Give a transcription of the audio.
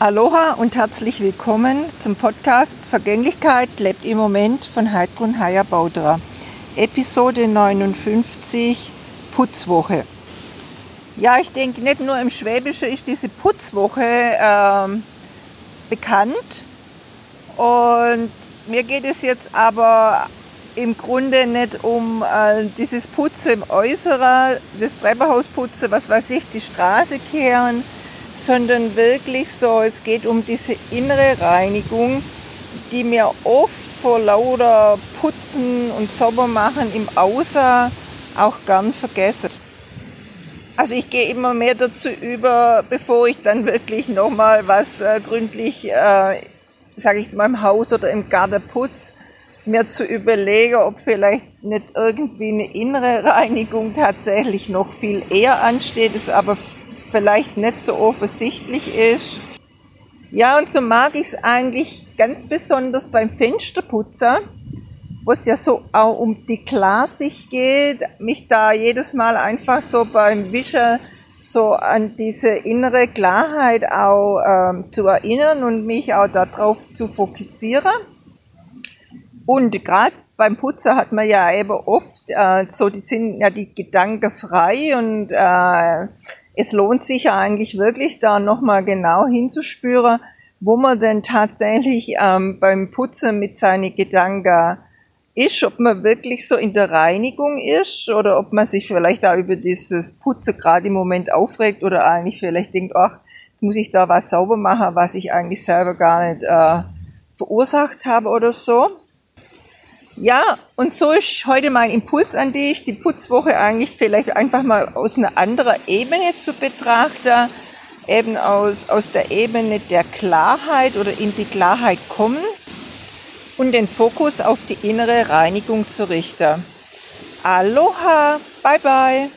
Aloha und herzlich willkommen zum Podcast Vergänglichkeit lebt im Moment von Heidrun Haya Bauderer. Episode 59 Putzwoche. Ja, ich denke, nicht nur im Schwäbischen ist diese Putzwoche äh, bekannt. Und mir geht es jetzt aber im Grunde nicht um äh, dieses Putzen im Äußeren, das Treppenhausputzen, was weiß ich, die Straße kehren, sondern wirklich so, es geht um diese innere Reinigung, die mir oft vor lauter Putzen und Saubermachen im Außer auch gern vergesse. Also ich gehe immer mehr dazu über, bevor ich dann wirklich nochmal was äh, gründlich, äh, sage ich jetzt im Haus oder im Garten putz, mir zu überlegen, ob vielleicht nicht irgendwie eine innere Reinigung tatsächlich noch viel eher ansteht, es aber vielleicht nicht so offensichtlich ist. Ja, und so mag ich es eigentlich ganz besonders beim Fensterputzer, wo es ja so auch um die Klarsicht geht, mich da jedes Mal einfach so beim Wischen so an diese innere Klarheit auch ähm, zu erinnern und mich auch darauf zu fokussieren. Und gerade beim Putzer hat man ja eben oft äh, so, die sind ja die Gedanken frei und äh, es lohnt sich ja eigentlich wirklich da nochmal genau hinzuspüren, wo man denn tatsächlich ähm, beim Putzen mit seinen Gedanken ist, ob man wirklich so in der Reinigung ist oder ob man sich vielleicht auch über dieses Putzen gerade im Moment aufregt oder eigentlich vielleicht denkt, ach, jetzt muss ich da was sauber machen, was ich eigentlich selber gar nicht äh, verursacht habe oder so. Ja, und so ist heute mein Impuls an dich, die Putzwoche eigentlich vielleicht einfach mal aus einer anderen Ebene zu betrachten, eben aus, aus der Ebene der Klarheit oder in die Klarheit kommen und den Fokus auf die innere Reinigung zu richten. Aloha, bye bye.